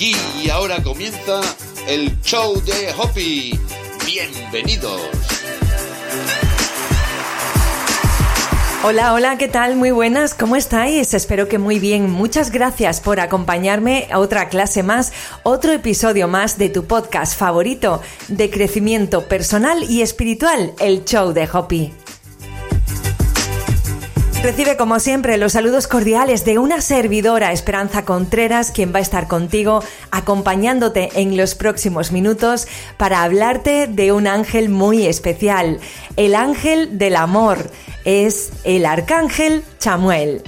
Aquí y ahora comienza el show de Hopi. Bienvenidos. Hola, hola, ¿qué tal? Muy buenas, ¿cómo estáis? Espero que muy bien. Muchas gracias por acompañarme a otra clase más, otro episodio más de tu podcast favorito de crecimiento personal y espiritual, el show de Hopi. Recibe como siempre los saludos cordiales de una servidora, Esperanza Contreras, quien va a estar contigo acompañándote en los próximos minutos para hablarte de un ángel muy especial, el ángel del amor. Es el arcángel Chamuel.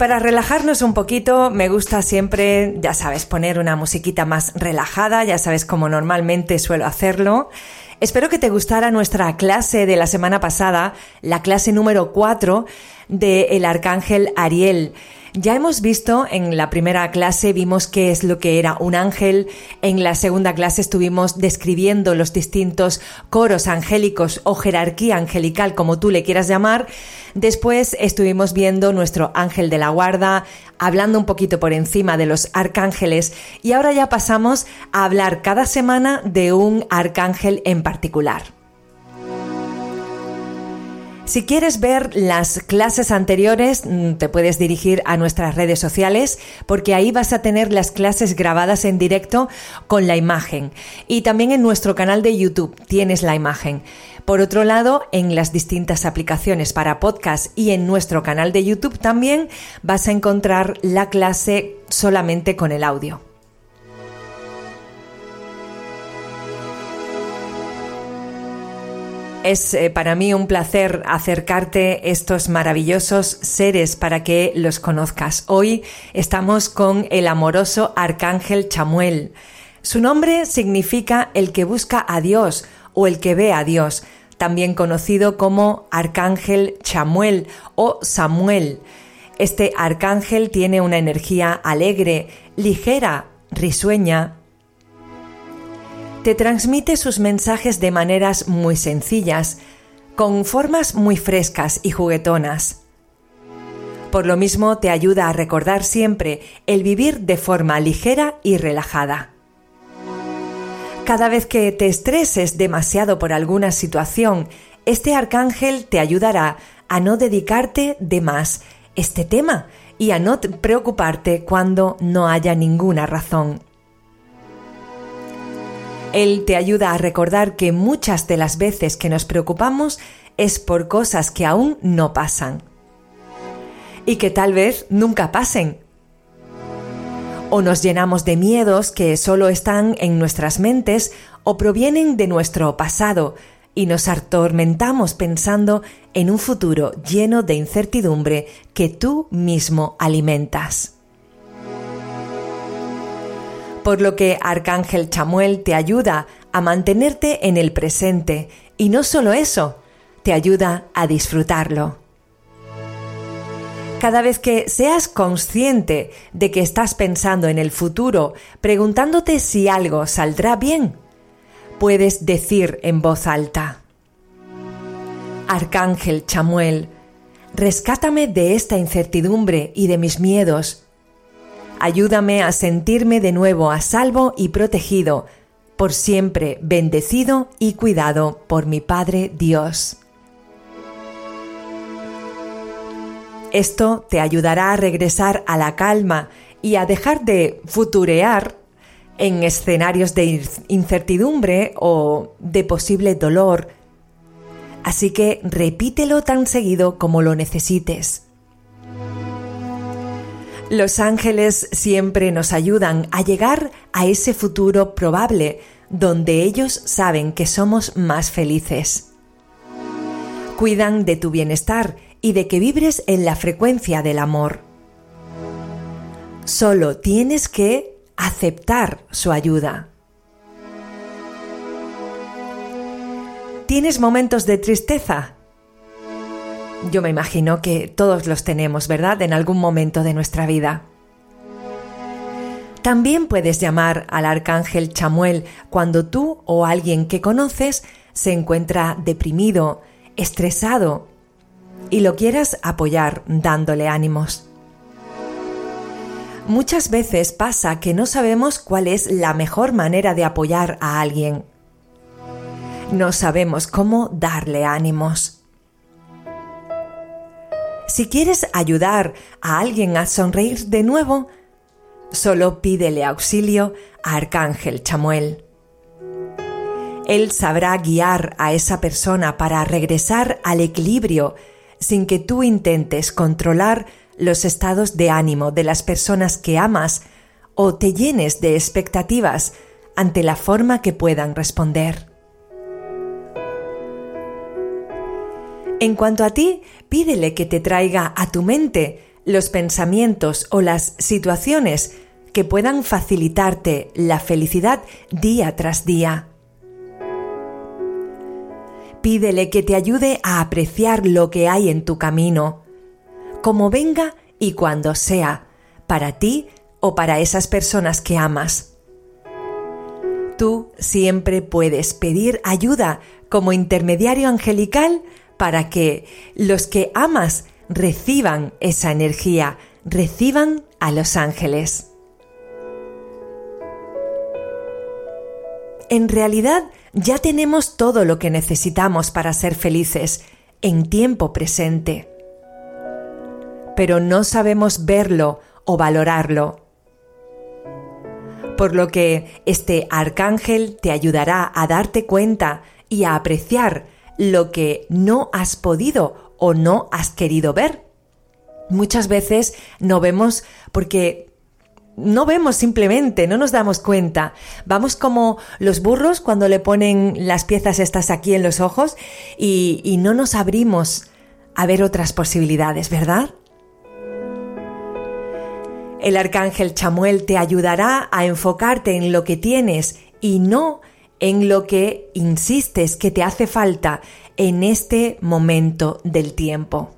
Para relajarnos un poquito, me gusta siempre, ya sabes, poner una musiquita más relajada, ya sabes cómo normalmente suelo hacerlo. Espero que te gustara nuestra clase de la semana pasada, la clase número 4 de El Arcángel Ariel. Ya hemos visto en la primera clase, vimos qué es lo que era un ángel, en la segunda clase estuvimos describiendo los distintos coros angélicos o jerarquía angelical, como tú le quieras llamar, después estuvimos viendo nuestro ángel de la guarda, hablando un poquito por encima de los arcángeles. Y ahora ya pasamos a hablar cada semana de un arcángel en particular. Si quieres ver las clases anteriores, mm, te puedes dirigir a nuestras redes sociales porque ahí vas a tener las clases grabadas en directo con la imagen. Y también en nuestro canal de YouTube tienes la imagen. Por otro lado, en las distintas aplicaciones para podcast y en nuestro canal de YouTube también vas a encontrar la clase solamente con el audio. Es eh, para mí un placer acercarte estos maravillosos seres para que los conozcas. Hoy estamos con el amoroso Arcángel Chamuel. Su nombre significa el que busca a Dios o el que ve a Dios, también conocido como Arcángel Chamuel o Samuel. Este arcángel tiene una energía alegre, ligera, risueña, te transmite sus mensajes de maneras muy sencillas, con formas muy frescas y juguetonas. Por lo mismo te ayuda a recordar siempre el vivir de forma ligera y relajada. Cada vez que te estreses demasiado por alguna situación, este arcángel te ayudará a no dedicarte de más este tema y a no preocuparte cuando no haya ninguna razón. Él te ayuda a recordar que muchas de las veces que nos preocupamos es por cosas que aún no pasan. Y que tal vez nunca pasen. O nos llenamos de miedos que solo están en nuestras mentes o provienen de nuestro pasado y nos atormentamos pensando en un futuro lleno de incertidumbre que tú mismo alimentas por lo que Arcángel Chamuel te ayuda a mantenerte en el presente y no solo eso, te ayuda a disfrutarlo. Cada vez que seas consciente de que estás pensando en el futuro, preguntándote si algo saldrá bien, puedes decir en voz alta, Arcángel Chamuel, rescátame de esta incertidumbre y de mis miedos Ayúdame a sentirme de nuevo a salvo y protegido, por siempre bendecido y cuidado por mi Padre Dios. Esto te ayudará a regresar a la calma y a dejar de futurear en escenarios de incertidumbre o de posible dolor. Así que repítelo tan seguido como lo necesites. Los ángeles siempre nos ayudan a llegar a ese futuro probable donde ellos saben que somos más felices. Cuidan de tu bienestar y de que vibres en la frecuencia del amor. Solo tienes que aceptar su ayuda. ¿Tienes momentos de tristeza? Yo me imagino que todos los tenemos, ¿verdad? En algún momento de nuestra vida. También puedes llamar al arcángel Chamuel cuando tú o alguien que conoces se encuentra deprimido, estresado. y lo quieras apoyar dándole ánimos. Muchas veces pasa que no sabemos cuál es la mejor manera de apoyar a alguien. No sabemos cómo darle ánimos. Si quieres ayudar a alguien a sonreír de nuevo, solo pídele auxilio a Arcángel Chamuel. Él sabrá guiar a esa persona para regresar al equilibrio sin que tú intentes controlar los estados de ánimo de las personas que amas o te llenes de expectativas ante la forma que puedan responder. En cuanto a ti, pídele que te traiga a tu mente los pensamientos o las situaciones que puedan facilitarte la felicidad día tras día. Pídele que te ayude a apreciar lo que hay en tu camino, como venga y cuando sea, para ti o para esas personas que amas. Tú siempre puedes pedir ayuda como intermediario angelical para que los que amas reciban esa energía, reciban a los ángeles. En realidad, ya tenemos todo lo que necesitamos para ser felices en tiempo presente. Pero no sabemos verlo o valorarlo. Por lo que este arcángel te ayudará a darte cuenta y a apreciar lo que no has podido o no has querido ver. Muchas veces no vemos porque no vemos simplemente, no nos damos cuenta. Vamos como los burros cuando le ponen las piezas estas aquí en los ojos y, y no nos abrimos a ver otras posibilidades, ¿verdad? El arcángel Chamuel te ayudará a enfocarte en lo que tienes y no en lo que insistes que te hace falta en este momento del tiempo.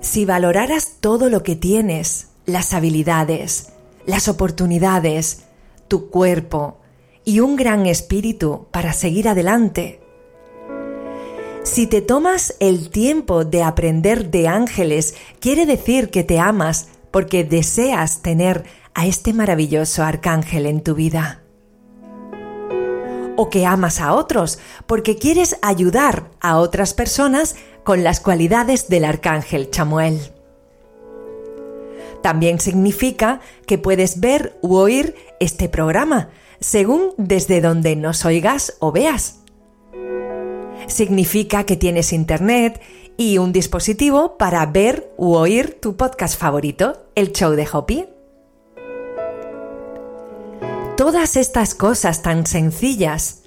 Si valoraras todo lo que tienes, las habilidades, las oportunidades, tu cuerpo y un gran espíritu para seguir adelante, si te tomas el tiempo de aprender de ángeles, quiere decir que te amas porque deseas tener a este maravilloso arcángel en tu vida. O que amas a otros porque quieres ayudar a otras personas con las cualidades del arcángel Chamuel. También significa que puedes ver u oír este programa, según desde donde nos oigas o veas. Significa que tienes internet y un dispositivo para ver u oír tu podcast favorito, el show de Hopi. Todas estas cosas tan sencillas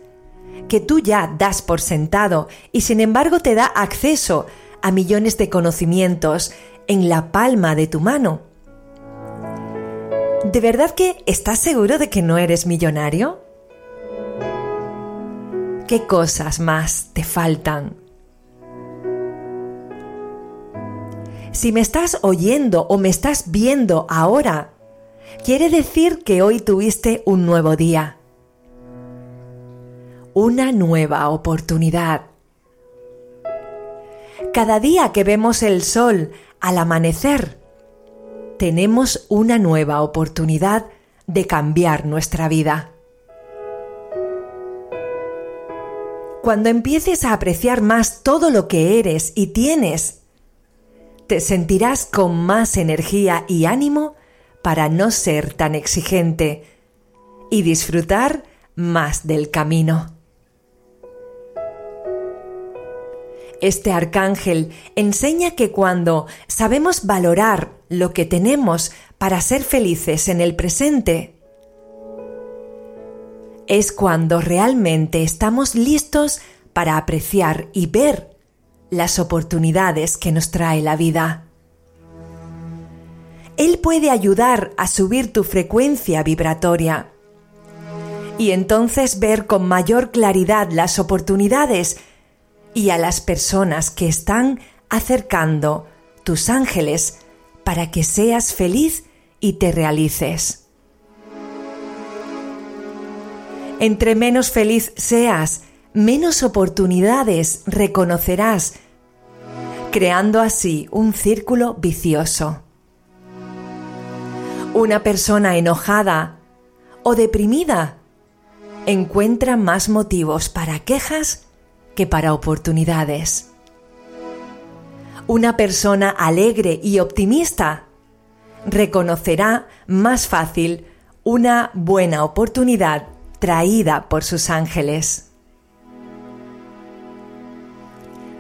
que tú ya das por sentado y sin embargo te da acceso a millones de conocimientos en la palma de tu mano. ¿De verdad que estás seguro de que no eres millonario? ¿Qué cosas más te faltan? Si me estás oyendo o me estás viendo ahora, quiere decir que hoy tuviste un nuevo día una nueva oportunidad. Cada día que vemos el sol al amanecer, tenemos una nueva oportunidad de cambiar nuestra vida. Cuando empieces a apreciar más todo lo que eres y tienes, te sentirás con más energía y ánimo para no ser tan exigente y disfrutar más del camino. Este arcángel enseña que cuando sabemos valorar lo que tenemos para ser felices en el presente, es cuando realmente estamos listos para apreciar y ver las oportunidades que nos trae la vida. Él puede ayudar a subir tu frecuencia vibratoria y entonces ver con mayor claridad las oportunidades y a las personas que están acercando tus ángeles para que seas feliz y te realices. Entre menos feliz seas, menos oportunidades reconocerás, creando así un círculo vicioso. Una persona enojada o deprimida encuentra más motivos para quejas que para oportunidades. Una persona alegre y optimista reconocerá más fácil una buena oportunidad traída por sus ángeles.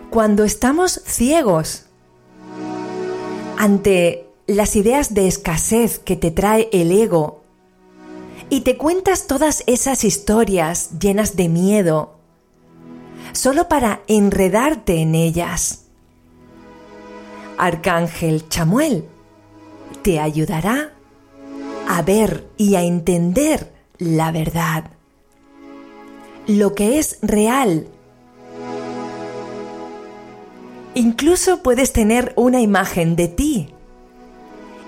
Cuando estamos ciegos ante las ideas de escasez que te trae el ego y te cuentas todas esas historias llenas de miedo, solo para enredarte en ellas. Arcángel Chamuel te ayudará a ver y a entender la verdad, lo que es real. Incluso puedes tener una imagen de ti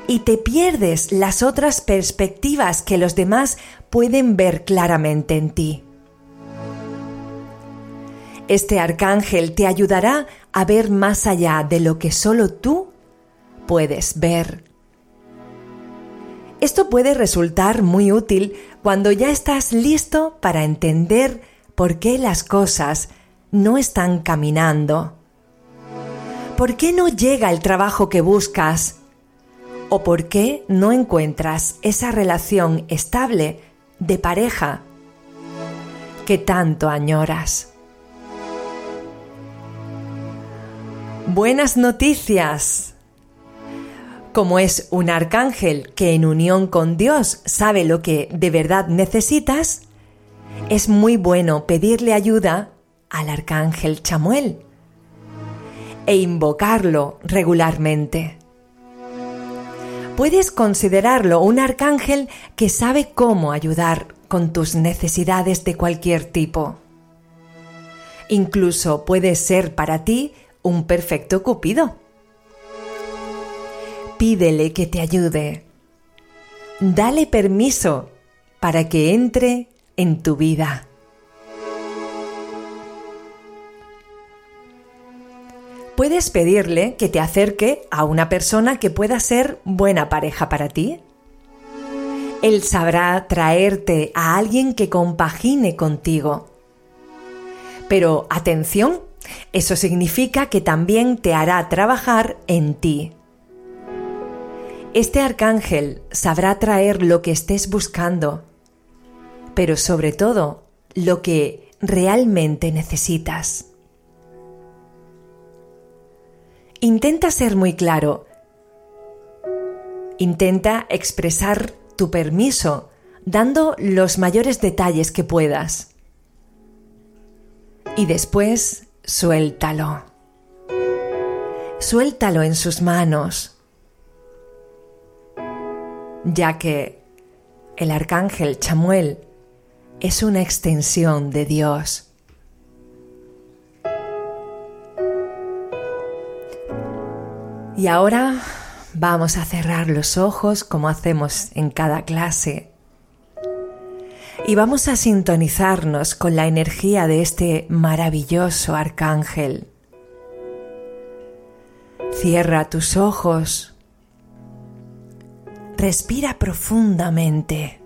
y te pierdes las otras perspectivas que los demás pueden ver claramente en ti. Este arcángel te ayudará a ver más allá de lo que solo tú puedes ver. Esto puede resultar muy útil cuando ya estás listo para entender por qué las cosas no están caminando. ¿Por qué no llega el trabajo que buscas? ¿O por qué no encuentras esa relación estable de pareja que tanto añoras? Buenas noticias. Como es un arcángel que en unión con Dios sabe lo que de verdad necesitas, es muy bueno pedirle ayuda al arcángel Chamuel e invocarlo regularmente. Puedes considerarlo un arcángel que sabe cómo ayudar con tus necesidades de cualquier tipo. Incluso puede ser para ti un perfecto cupido. Pídele que te ayude. Dale permiso para que entre en tu vida. Puedes pedirle que te acerque a una persona que pueda ser buena pareja para ti. Él sabrá traerte a alguien que compagine contigo. Pero atención, eso significa que también te hará trabajar en ti. Este arcángel sabrá traer lo que estés buscando, pero sobre todo lo que realmente necesitas. Intenta ser muy claro. Intenta expresar tu permiso dando los mayores detalles que puedas. Y después suéltalo. Suéltalo en sus manos, ya que el arcángel Chamuel es una extensión de Dios. Y ahora vamos a cerrar los ojos como hacemos en cada clase. Y vamos a sintonizarnos con la energía de este maravilloso arcángel. Cierra tus ojos. Respira profundamente.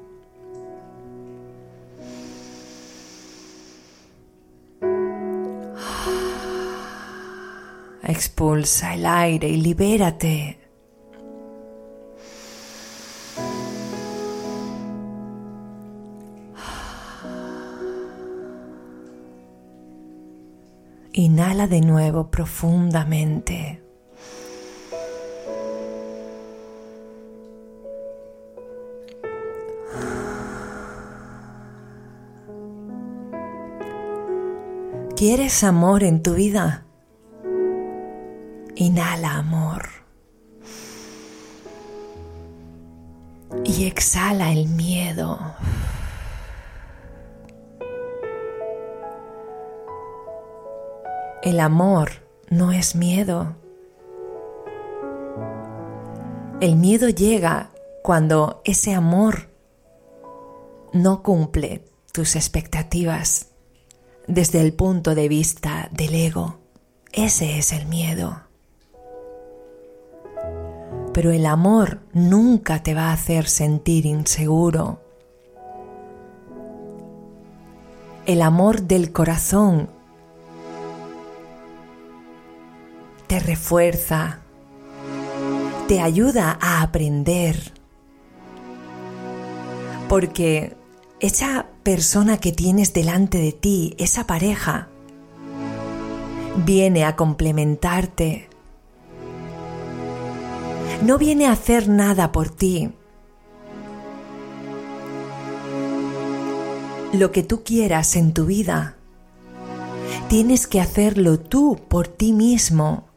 Expulsa el aire y libérate. Inhala de nuevo profundamente. ¿Quieres amor en tu vida? Inhala amor. Y exhala el miedo. El amor no es miedo. El miedo llega cuando ese amor no cumple tus expectativas desde el punto de vista del ego. Ese es el miedo. Pero el amor nunca te va a hacer sentir inseguro. El amor del corazón te refuerza, te ayuda a aprender. Porque esa persona que tienes delante de ti, esa pareja, viene a complementarte. No viene a hacer nada por ti. Lo que tú quieras en tu vida, tienes que hacerlo tú por ti mismo.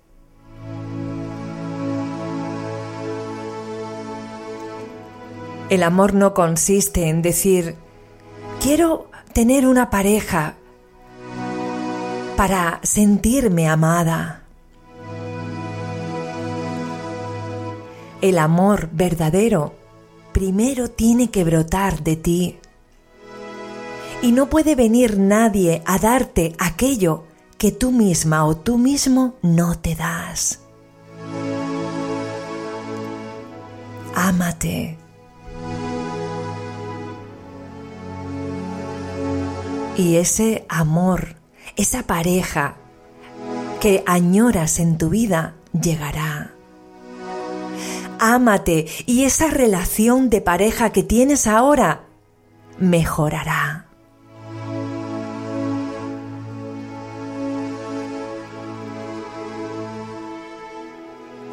El amor no consiste en decir, quiero tener una pareja para sentirme amada. El amor verdadero primero tiene que brotar de ti. Y no puede venir nadie a darte aquello que tú misma o tú mismo no te das. Ámate. Y ese amor, esa pareja que añoras en tu vida, llegará. Ámate y esa relación de pareja que tienes ahora mejorará.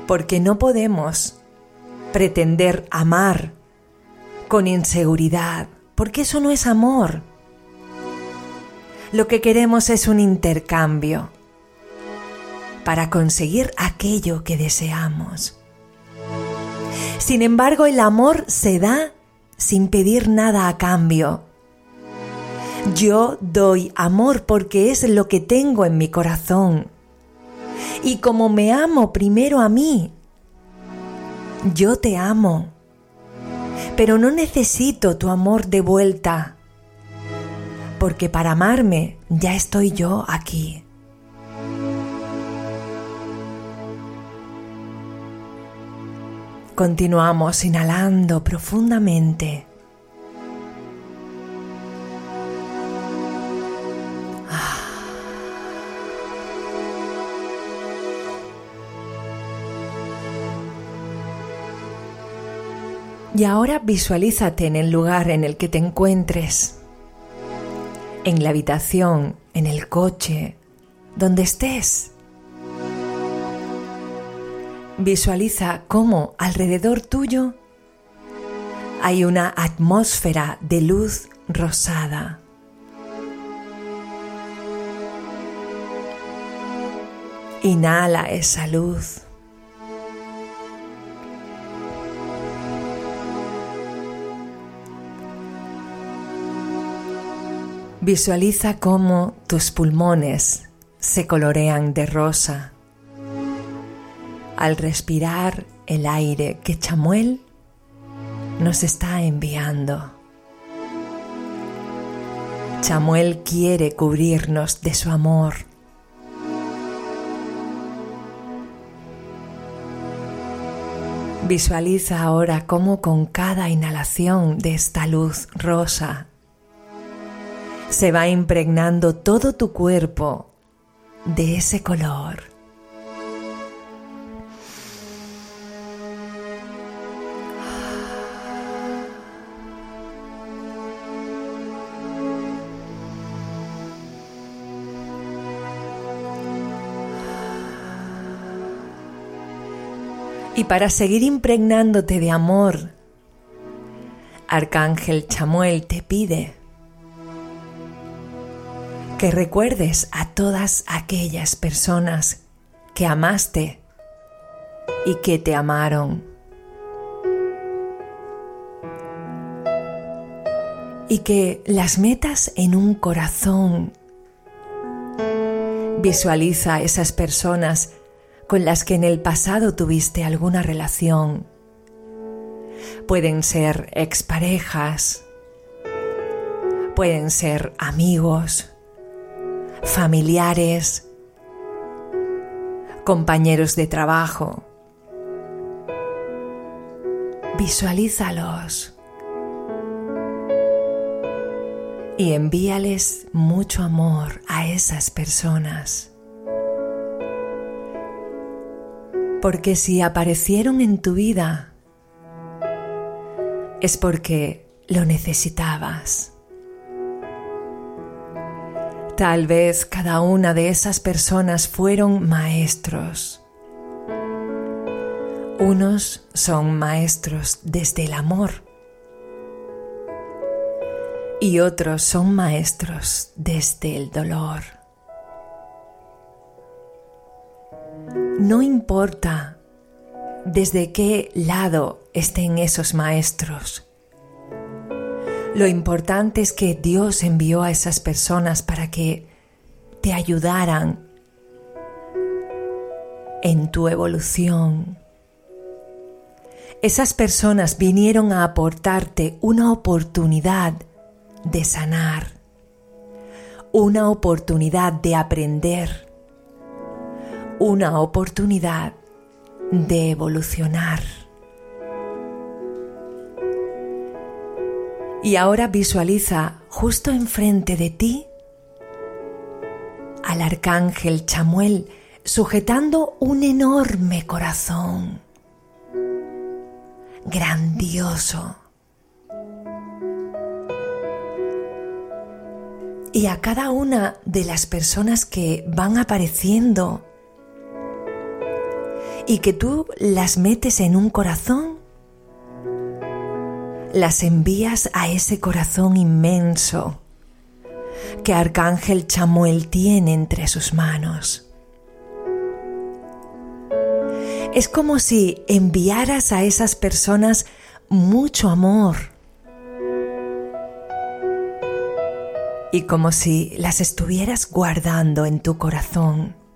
Porque no podemos pretender amar con inseguridad, porque eso no es amor. Lo que queremos es un intercambio para conseguir aquello que deseamos. Sin embargo, el amor se da sin pedir nada a cambio. Yo doy amor porque es lo que tengo en mi corazón. Y como me amo primero a mí, yo te amo. Pero no necesito tu amor de vuelta porque para amarme ya estoy yo aquí. Continuamos inhalando profundamente. Y ahora visualízate en el lugar en el que te encuentres en la habitación, en el coche, donde estés. Visualiza cómo alrededor tuyo hay una atmósfera de luz rosada. Inhala esa luz. Visualiza cómo tus pulmones se colorean de rosa al respirar el aire que Chamuel nos está enviando. Chamuel quiere cubrirnos de su amor. Visualiza ahora cómo con cada inhalación de esta luz rosa se va impregnando todo tu cuerpo de ese color. Para seguir impregnándote de amor, Arcángel Chamuel te pide que recuerdes a todas aquellas personas que amaste y que te amaron. Y que las metas en un corazón. Visualiza a esas personas con las que en el pasado tuviste alguna relación. Pueden ser exparejas, pueden ser amigos, familiares, compañeros de trabajo. Visualízalos y envíales mucho amor a esas personas. Porque si aparecieron en tu vida, es porque lo necesitabas. Tal vez cada una de esas personas fueron maestros. Unos son maestros desde el amor y otros son maestros desde el dolor. No importa desde qué lado estén esos maestros. Lo importante es que Dios envió a esas personas para que te ayudaran en tu evolución. Esas personas vinieron a aportarte una oportunidad de sanar, una oportunidad de aprender, una oportunidad de evolucionar. Y ahora visualiza justo enfrente de ti al arcángel Chamuel sujetando un enorme corazón, grandioso. Y a cada una de las personas que van apareciendo y que tú las metes en un corazón, las envías a ese corazón inmenso que Arcángel Chamuel tiene entre sus manos. Es como si enviaras a esas personas mucho amor y como si las estuvieras guardando en tu corazón.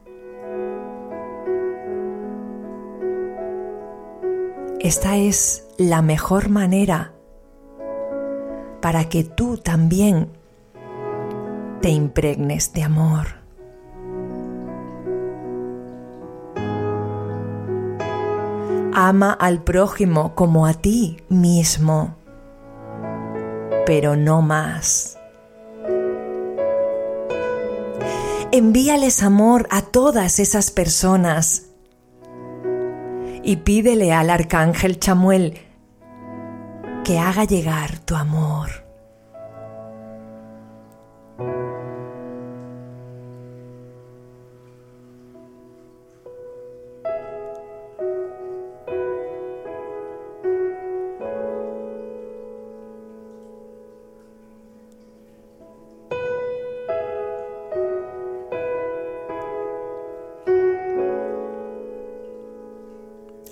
Esta es la mejor manera para que tú también te impregnes de amor. Ama al prójimo como a ti mismo, pero no más. Envíales amor a todas esas personas y pídele al arcángel Chamuel que haga llegar tu amor.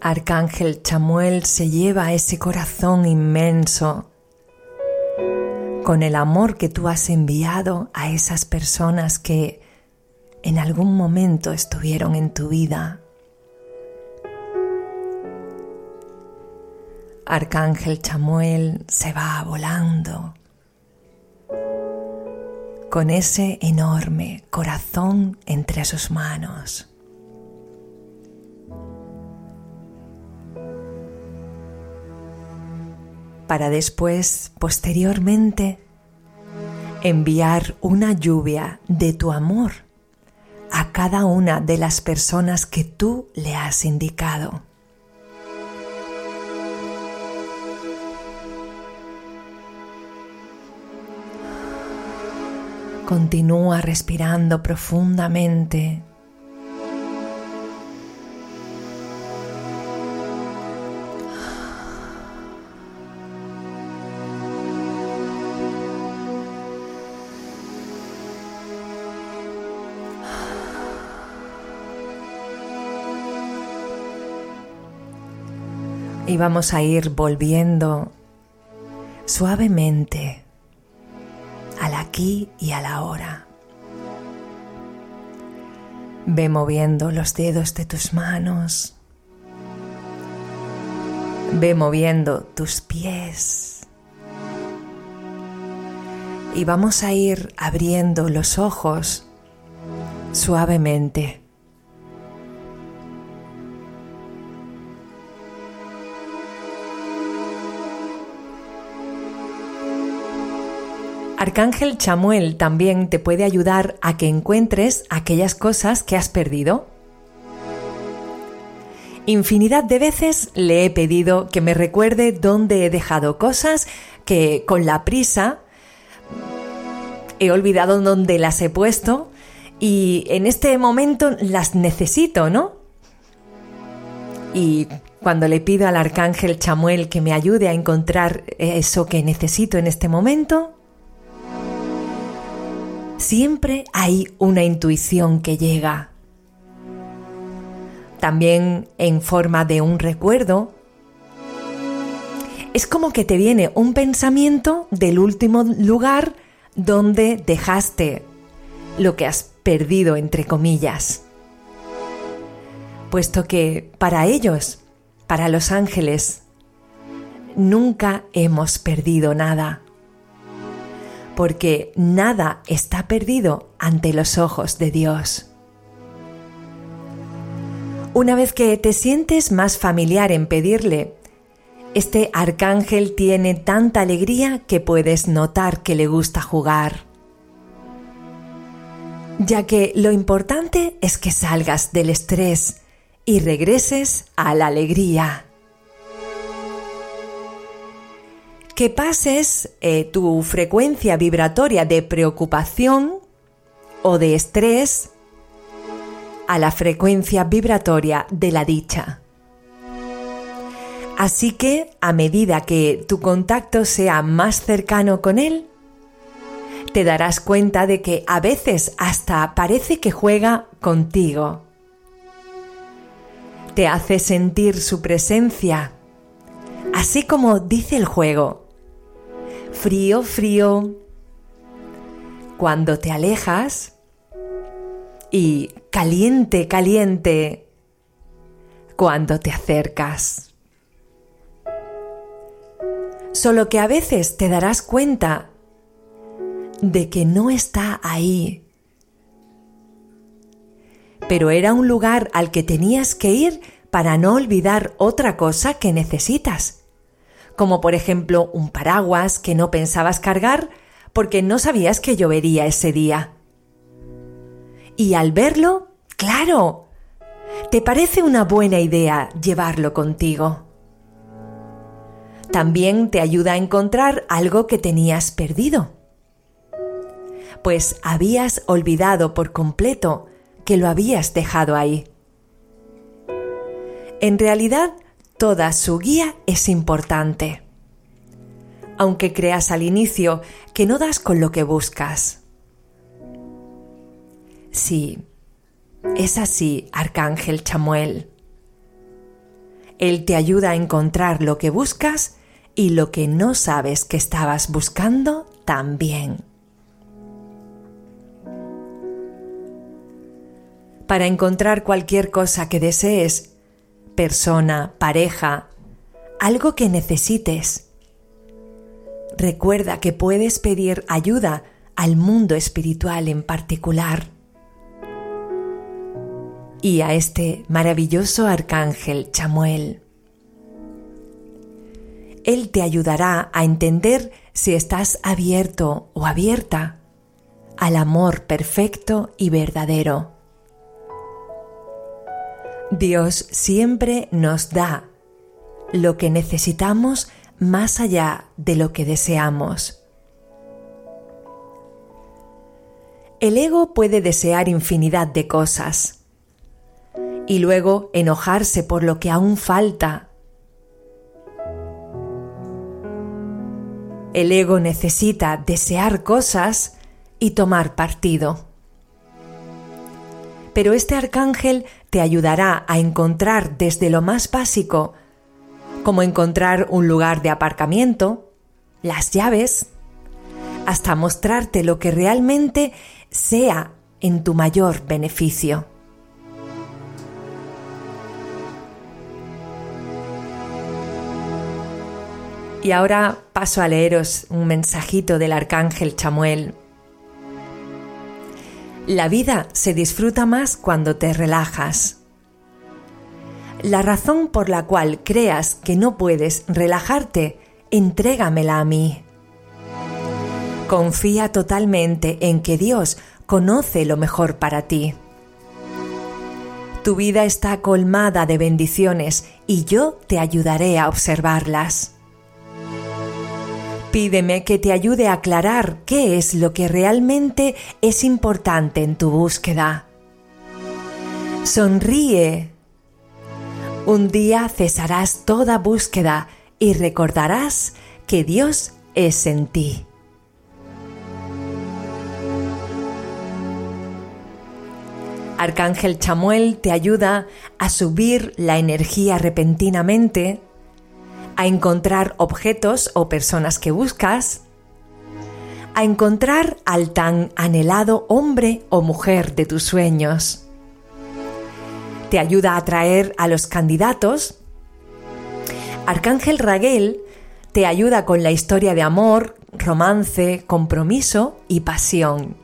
Arcángel Chamuel se lleva ese corazón inmenso con el amor que tú has enviado a esas personas que en algún momento estuvieron en tu vida. Arcángel Chamuel se va volando con ese enorme corazón entre sus manos. Para después, posteriormente, enviar una lluvia de tu amor a cada una de las personas que tú le has indicado. Continúa respirando profundamente vamos a ir volviendo suavemente al aquí y a la hora. Ve moviendo los dedos de tus manos. Ve moviendo tus pies. Y vamos a ir abriendo los ojos suavemente. Arcángel Chamuel también te puede ayudar a que encuentres aquellas cosas que has perdido. Infinidad de veces le he pedido que me recuerde dónde he dejado cosas que con la prisa he olvidado dónde las he puesto y en este momento las necesito, ¿no? Y cuando le pido al arcángel Chamuel que me ayude a encontrar eso que necesito en este momento, siempre hay una intuición que llega. También en forma de un recuerdo. Es como que te viene un pensamiento del último lugar donde dejaste lo que has perdido, entre comillas. Puesto que para ellos, para los ángeles, nunca hemos perdido nada porque nada está perdido ante los ojos de Dios. Una vez que te sientes más familiar en pedirle, este arcángel tiene tanta alegría que puedes notar que le gusta jugar. Ya que lo importante es que salgas del estrés y regreses a la alegría. Que pases eh, tu frecuencia vibratoria de preocupación o de estrés a la frecuencia vibratoria de la dicha. Así que a medida que tu contacto sea más cercano con él, te darás cuenta de que a veces hasta parece que juega contigo. Te hace sentir su presencia, así como dice el juego, frío, frío. Cuando te alejas y caliente, caliente cuando te acercas. Solo que a veces te darás cuenta de que no está ahí. Pero era un lugar al que tenías que ir para no olvidar otra cosa que necesitas como por ejemplo un paraguas que no pensabas cargar porque no sabías que llovería ese día. Y al verlo, claro, te parece una buena idea llevarlo contigo. También te ayuda a encontrar algo que tenías perdido. Pues habías olvidado por completo que lo habías dejado ahí. En realidad, Toda su guía es importante. Aunque creas al inicio que no das con lo que buscas. Sí, es así, Arcángel Chamuel. Él te ayuda a encontrar lo que buscas y lo que no sabes que estabas buscando también. Para encontrar cualquier cosa que desees, persona, pareja, algo que necesites. Recuerda que puedes pedir ayuda al mundo espiritual en particular y a este maravilloso arcángel Chamuel. Él te ayudará a entender si estás abierto o abierta al amor perfecto y verdadero Dios siempre nos da lo que necesitamos más allá de lo que deseamos. El ego puede desear infinidad de cosas y luego enojarse por lo que aún falta. El ego necesita desear cosas y tomar partido. Pero este arcángel te ayudará a encontrar desde lo más básico, como encontrar un lugar de aparcamiento, las llaves, hasta mostrarte lo que realmente sea en tu mayor beneficio. Y ahora paso a leeros un mensajito del arcángel Chamuel La vida se disfruta más cuando te relajas. La razón por la cual creas que no puedes relajarte, entrégamela a mí. Confía totalmente en que Dios conoce lo mejor para ti. Tu vida está colmada de bendiciones y yo te ayudaré a observarlas. Pídeme que te ayude a aclarar qué es lo que realmente es importante en tu búsqueda. Sonríe. Un día cesarás toda búsqueda y recordarás que Dios es en ti. Arcángel Chamuel te ayuda a subir la energía repentinamente a encontrar objetos o personas que buscas, a encontrar al tan anhelado hombre o mujer de tus sueños. Te ayuda a atraer a los candidatos. Arcángel Raguel te ayuda con la historia de amor, romance, compromiso y pasión.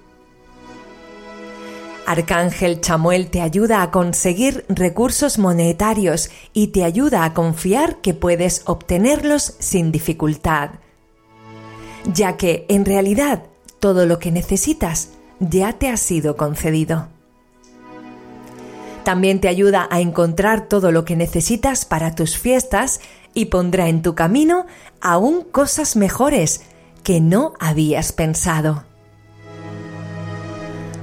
Arcángel Chamuel te ayuda a conseguir recursos monetarios y te ayuda a confiar que puedes obtenerlos sin dificultad, ya que en realidad todo lo que necesitas ya te ha sido concedido. También te ayuda a encontrar todo lo que necesitas para tus fiestas y pondrá en tu camino aún cosas mejores que no habías pensado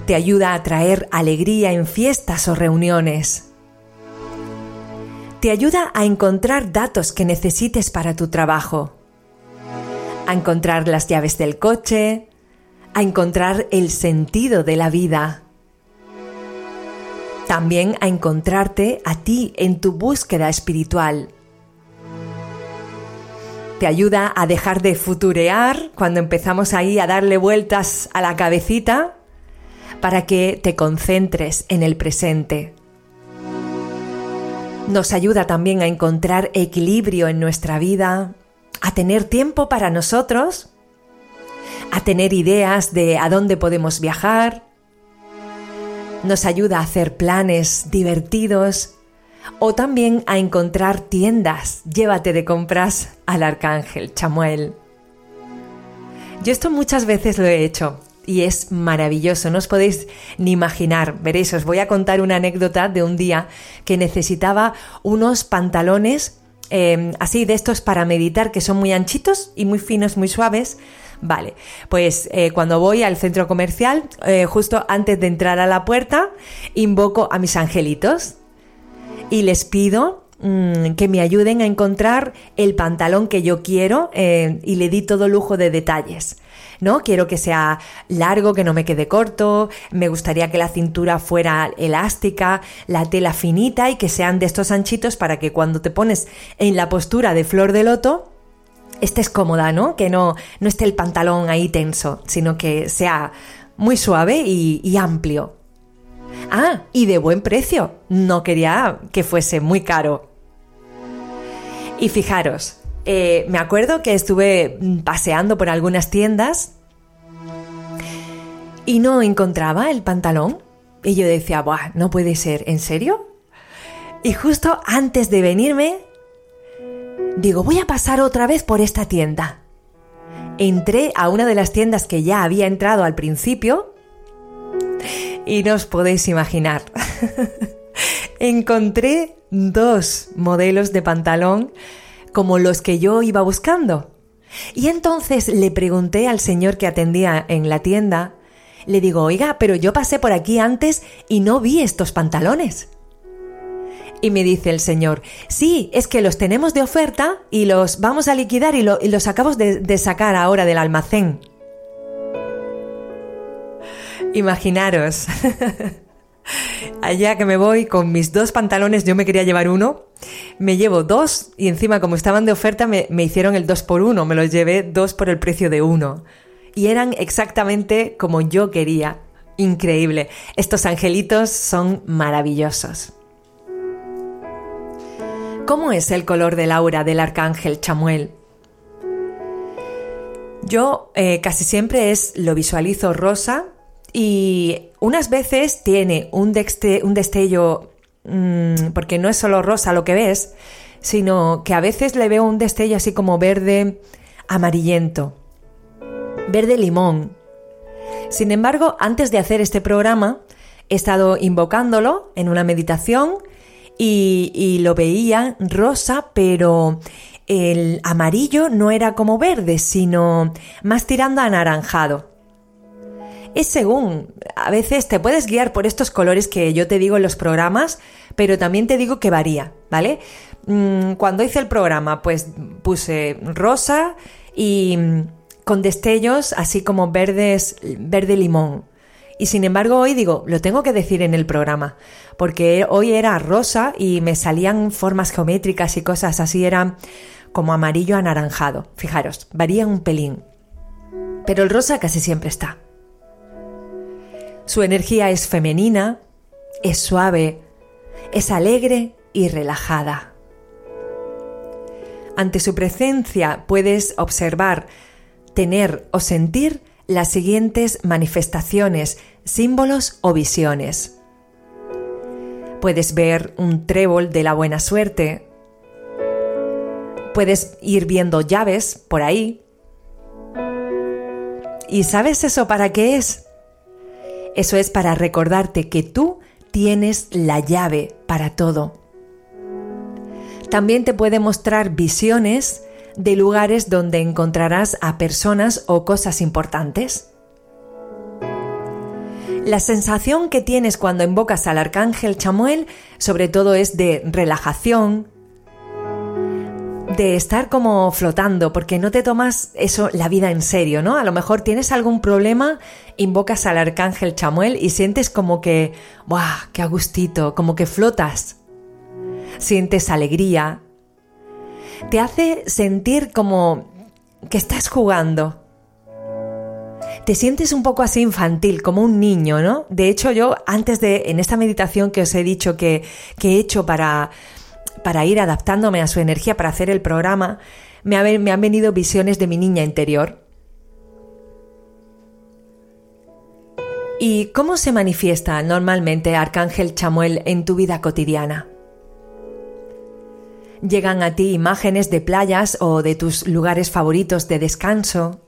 te ayuda a traer alegría en fiestas o reuniones. Te ayuda a encontrar datos que necesites para tu trabajo, a encontrar las llaves del coche, a encontrar el sentido de la vida. También a encontrarte a ti en tu búsqueda espiritual. Te ayuda a dejar de futurear cuando empezamos ahí a darle vueltas a la cabecita para que te concentres en el presente. Nos ayuda también a encontrar equilibrio en nuestra vida, a tener tiempo para nosotros, a tener ideas de a dónde podemos viajar. Nos ayuda a hacer planes divertidos o también a encontrar tiendas. Llévate de compras al arcángel Chamuel. Yo esto muchas veces lo he hecho y es maravilloso, no os podéis ni imaginar. Veréis, os voy a contar una anécdota de un día que necesitaba unos pantalones em, así de estos para meditar que son muy anchitos y muy finos, muy suaves. Vale, pues eh, cuando voy al centro comercial, eh, justo antes de entrar a la puerta, invoco a mis angelitos y les pido mm, que me ayuden a encontrar el pantalón que yo quiero eh, y le di todo lujo de detalles. ¿No? Quiero que sea largo, que no me quede corto, me gustaría que la cintura fuera elástica, la tela finita y que sean de estos anchitos para que cuando te pones en la postura de flor de loto, estés cómoda, ¿no? Que no, no esté el pantalón ahí tenso, sino que sea muy suave y, amplio. Ah, y de buen precio. No quería que fuese muy caro. Y fijaros, eh, me acuerdo que estuve paseando por algunas tiendas y no encontraba el pantalón. Y yo decía, Buah, no puede ser, ¿en serio? Y justo antes de venirme, digo, voy a pasar otra vez por esta tienda. Entré a una de las tiendas que ya había entrado al principio y no os podéis imaginar. Encontré dos modelos de pantalón como los que yo iba buscando. Y entonces le pregunté al señor que atendía en la tienda, le digo, oiga, pero yo pasé por aquí antes y no vi estos pantalones. Y me dice el señor, sí, es que los tenemos de oferta y los vamos a liquidar y, los acabamos de sacar ahora del almacén. Imaginaros. Allá que me voy con mis dos pantalones, yo me quería llevar uno, me llevo dos y encima como estaban de oferta me, hicieron el dos por uno, me los llevé dos por el precio de uno. Y eran exactamente como yo quería. Increíble. Estos angelitos son maravillosos. ¿Cómo es el color del aura del arcángel Chamuel? Yo eh, casi siempre es lo visualizo rosa y unas veces tiene un, destello, mm, porque no es solo rosa lo que ves, sino que a veces le veo un destello así como verde amarillento, verde limón. Sin embargo, antes de hacer este programa, he estado invocándolo en una meditación y, y lo veía rosa, pero el amarillo no era como verde, sino más tirando a anaranjado. Es según, a veces te puedes guiar por estos colores que yo te digo en los programas, pero también te digo que varía, ¿vale? Mm, cuando hice el programa, pues puse rosa y mm, con destellos así como verdes, verde limón. Y sin embargo hoy digo, lo tengo que decir en el programa, porque hoy era rosa y me salían formas geométricas y cosas así, era como amarillo anaranjado. Fijaros, varía un pelín. Pero el rosa casi siempre está. Su energía es femenina, es suave, es alegre y relajada. Ante su presencia puedes observar, tener o sentir las siguientes manifestaciones, símbolos o visiones. Puedes ver un trébol de la buena suerte. Puedes ir viendo llaves por ahí. ¿Y sabes eso para qué es? Eso es para recordarte que tú tienes la llave para todo. También te puede mostrar visiones de lugares donde encontrarás a personas o cosas importantes. La sensación que tienes cuando invocas al arcángel Chamuel sobre todo es de relajación, de estar como flotando, porque no te tomas eso, la vida en serio, ¿no? A lo mejor tienes algún problema, invocas al arcángel Chamuel y sientes como que, ¡buah! ¡Qué agustito! Como que flotas. Sientes alegría. Te hace sentir como que estás jugando. Te sientes un poco así infantil, como un niño, ¿no? De hecho, yo antes de, en esta meditación que os he dicho que, que he hecho para para ir adaptándome a su energía para hacer el programa, me, han venido visiones de mi niña interior. ¿Y cómo se manifiesta normalmente Arcángel Chamuel en tu vida cotidiana? Llegan a ti imágenes de playas o de tus lugares favoritos de descanso.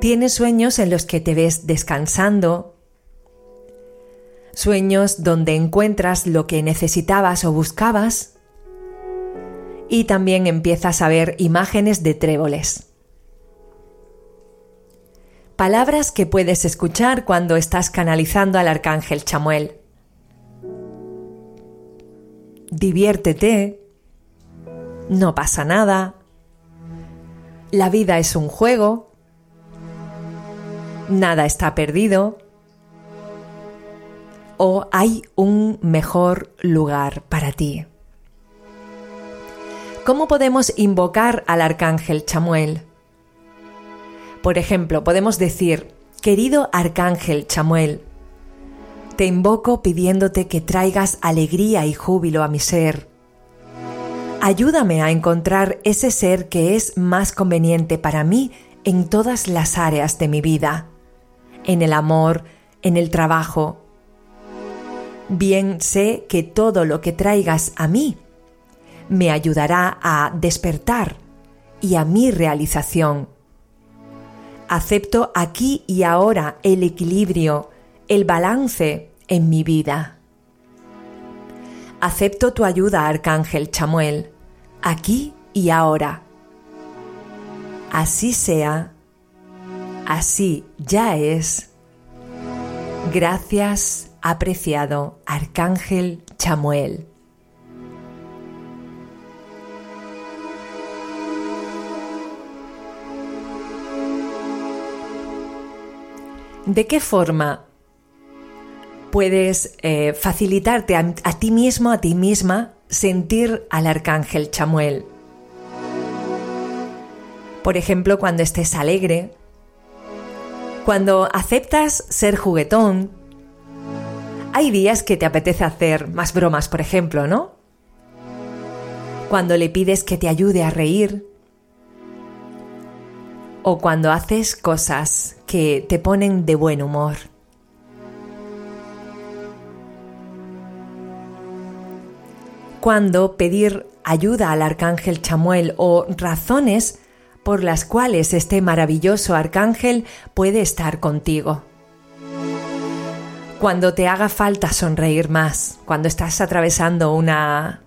Tienes sueños en los que te ves descansando, sueños donde encuentras lo que necesitabas o buscabas y también empiezas a ver imágenes de tréboles. Palabras que puedes escuchar cuando estás canalizando al arcángel Chamuel. Diviértete. No pasa nada. La vida es un juego. Nada está perdido o hay un mejor lugar para ti. ¿Cómo podemos invocar al arcángel Chamuel? Por ejemplo, podemos decir, querido arcángel Chamuel, te invoco pidiéndote que traigas alegría y júbilo a mi ser. Ayúdame a encontrar ese ser que es más conveniente para mí en todas las áreas de mi vida, en el amor, en el trabajo, bien sé que todo lo que traigas a mí me ayudará a despertar y a mi realización. Acepto aquí y ahora el equilibrio, el balance en mi vida. Acepto tu ayuda, Arcángel Chamuel, aquí y ahora. Así sea, así ya es. Gracias apreciado Arcángel Chamuel. ¿De qué forma puedes eh, facilitarte a, a ti mismo, a ti misma, sentir al arcángel Chamuel? Por ejemplo, cuando estés alegre, cuando aceptas ser juguetón, hay días que te apetece hacer más bromas, por ejemplo, ¿no? Cuando le pides que te ayude a reír. o cuando haces cosas que te ponen de buen humor. Cuando pedir ayuda al arcángel Chamuel o razones por las cuales este maravilloso arcángel puede estar contigo. Cuando te haga falta sonreír más, cuando estás atravesando una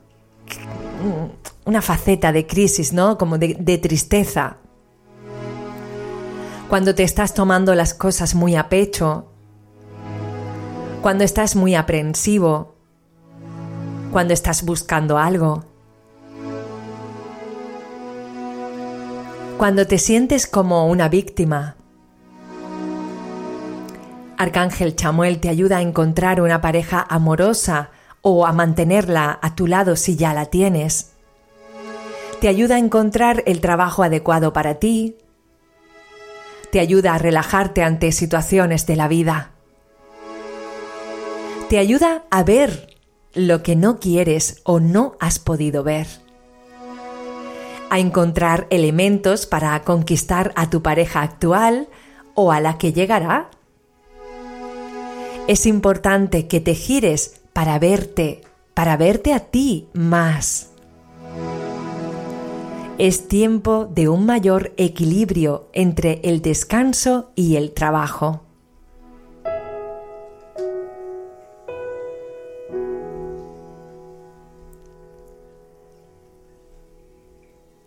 una faceta de crisis, ¿no? Como de, de tristeza. Cuando te estás tomando las cosas muy a pecho. Cuando estás muy aprensivo. Cuando estás buscando algo. Cuando te sientes como una víctima. Arcángel Chamuel te ayuda a encontrar una pareja amorosa o a mantenerla a tu lado si ya la tienes. Te ayuda a encontrar el trabajo adecuado para ti. Te ayuda a relajarte ante situaciones de la vida. Te ayuda a ver lo que no quieres o no has podido ver a encontrar elementos para conquistar a tu pareja actual o a la que llegará. Es importante que te gires para verte, para verte a ti más. Es tiempo de un mayor equilibrio entre el descanso y el trabajo.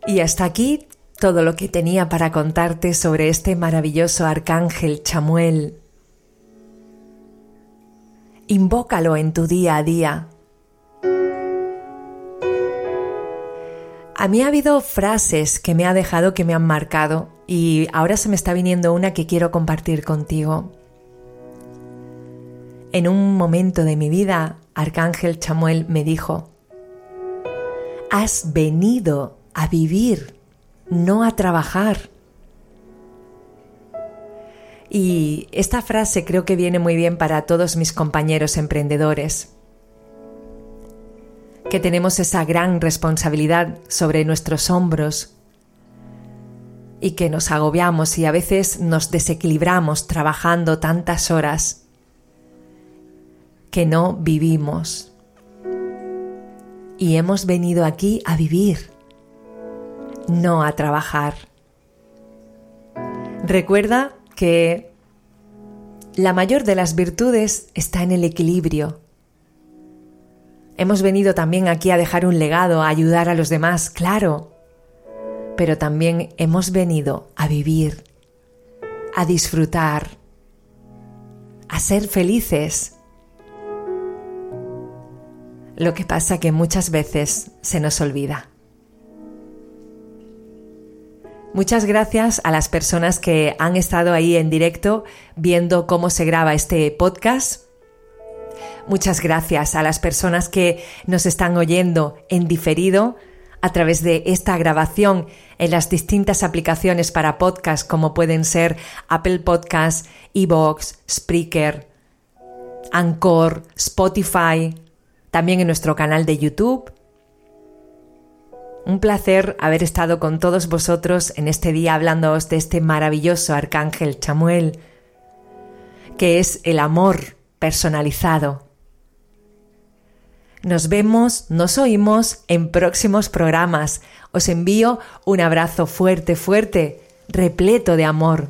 Y hasta aquí todo lo que tenía para contarte sobre este maravilloso arcángel Chamuel. Invócalo en tu día a día. A mí ha habido frases que me ha dejado que me han marcado y ahora se me está viniendo una que quiero compartir contigo. En un momento de mi vida, Arcángel Chamuel me dijo, Has venido a vivir, no a trabajar. Y esta frase creo que viene muy bien para todos mis compañeros emprendedores, que tenemos esa gran responsabilidad sobre nuestros hombros y que nos agobiamos y a veces nos desequilibramos trabajando tantas horas que no vivimos. Y hemos venido aquí a vivir no a trabajar. Recuerda que la mayor de las virtudes está en el equilibrio. Hemos venido también aquí a dejar un legado, a ayudar a los demás, claro, pero también hemos venido a vivir, a disfrutar, a ser felices. Lo que pasa que muchas veces se nos olvida. Muchas gracias a las personas que han estado ahí en directo viendo cómo se graba este podcast. Muchas gracias a las personas que nos están oyendo en diferido a través de esta grabación en las distintas aplicaciones para podcast como pueden ser Apple Podcasts, Evox, Spreaker, Anchor, Spotify, también en nuestro canal de YouTube un placer haber estado con todos vosotros en este día hablándoos de este maravilloso arcángel Chamuel, que es el amor personalizado. Nos vemos, nos oímos en próximos programas. Os envío un abrazo fuerte, fuerte, repleto de amor.